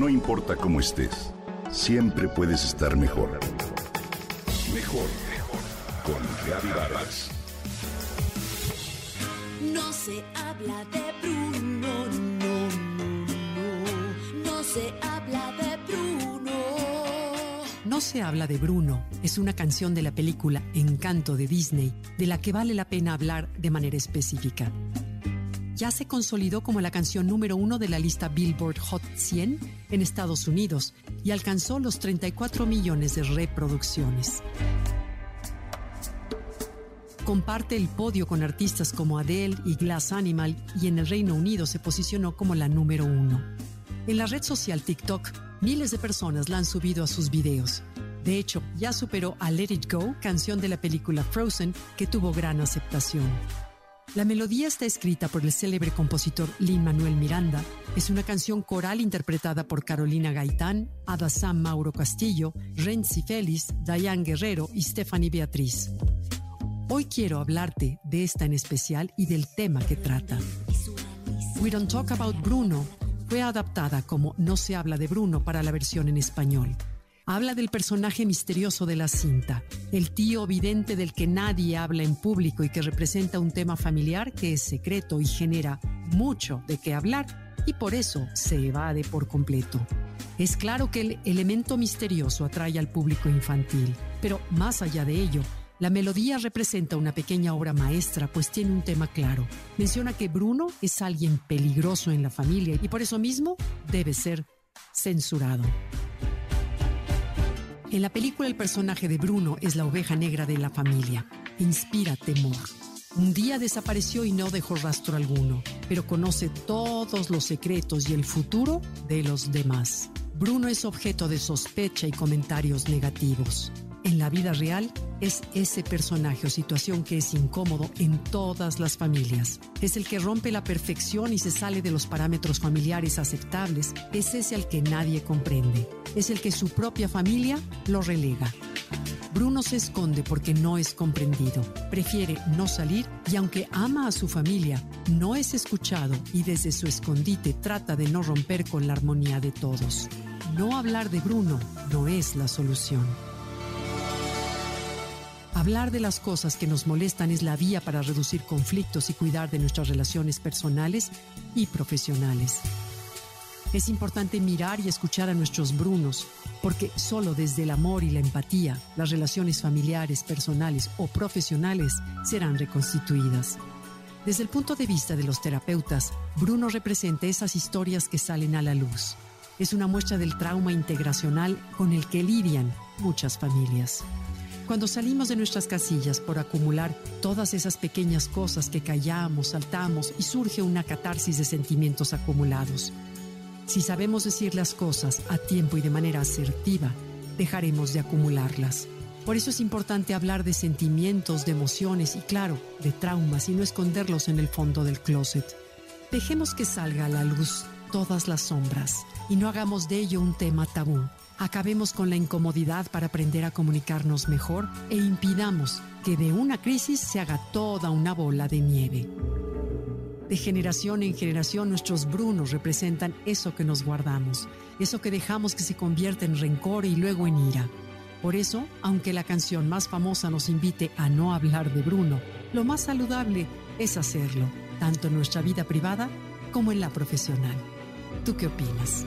No importa cómo estés, siempre puedes estar mejor. Mejor, mejor. Con Vargas. No se habla de Bruno, no, no, no. No se habla de Bruno. No se habla de Bruno es una canción de la película Encanto de Disney, de la que vale la pena hablar de manera específica. Ya se consolidó como la canción número uno de la lista Billboard Hot 100 en Estados Unidos y alcanzó los 34 millones de reproducciones. Comparte el podio con artistas como Adele y Glass Animal y en el Reino Unido se posicionó como la número uno. En la red social TikTok, miles de personas la han subido a sus videos. De hecho, ya superó a Let It Go, canción de la película Frozen, que tuvo gran aceptación. La melodía está escrita por el célebre compositor Lin Manuel Miranda. Es una canción coral interpretada por Carolina Gaitán, Ada Mauro Castillo, Renzi Félix, Diane Guerrero y Stephanie Beatriz. Hoy quiero hablarte de esta en especial y del tema que trata. We Don't Talk About Bruno fue adaptada como No se habla de Bruno para la versión en español. Habla del personaje misterioso de la cinta, el tío vidente del que nadie habla en público y que representa un tema familiar que es secreto y genera mucho de qué hablar y por eso se evade por completo. Es claro que el elemento misterioso atrae al público infantil, pero más allá de ello, la melodía representa una pequeña obra maestra, pues tiene un tema claro. Menciona que Bruno es alguien peligroso en la familia y por eso mismo debe ser censurado. En la película el personaje de Bruno es la oveja negra de la familia. Inspira temor. Un día desapareció y no dejó rastro alguno, pero conoce todos los secretos y el futuro de los demás. Bruno es objeto de sospecha y comentarios negativos en la vida real es ese personaje o situación que es incómodo en todas las familias. Es el que rompe la perfección y se sale de los parámetros familiares aceptables. Es ese al que nadie comprende. Es el que su propia familia lo relega. Bruno se esconde porque no es comprendido, prefiere no salir y aunque ama a su familia, no es escuchado y desde su escondite trata de no romper con la armonía de todos. No hablar de Bruno no es la solución. Hablar de las cosas que nos molestan es la vía para reducir conflictos y cuidar de nuestras relaciones personales y profesionales. Es importante mirar y escuchar a nuestros brunos, porque solo desde el amor y la empatía las relaciones familiares, personales o profesionales serán reconstituidas. Desde el punto de vista de los terapeutas, Bruno representa esas historias que salen a la luz. Es una muestra del trauma integracional con el que lidian muchas familias. Cuando salimos de nuestras casillas por acumular todas esas pequeñas cosas que callamos, saltamos y surge una catarsis de sentimientos acumulados. Si sabemos decir las cosas a tiempo y de manera asertiva, dejaremos de acumularlas. Por eso es importante hablar de sentimientos, de emociones y claro, de traumas y no esconderlos en el fondo del closet. Dejemos que salga a la luz todas las sombras y no hagamos de ello un tema tabú. Acabemos con la incomodidad para aprender a comunicarnos mejor e impidamos que de una crisis se haga toda una bola de nieve. De generación en generación nuestros brunos representan eso que nos guardamos, eso que dejamos que se convierta en rencor y luego en ira. Por eso, aunque la canción más famosa nos invite a no hablar de Bruno, lo más saludable es hacerlo, tanto en nuestra vida privada como en la profesional. ¿Tú qué opinas?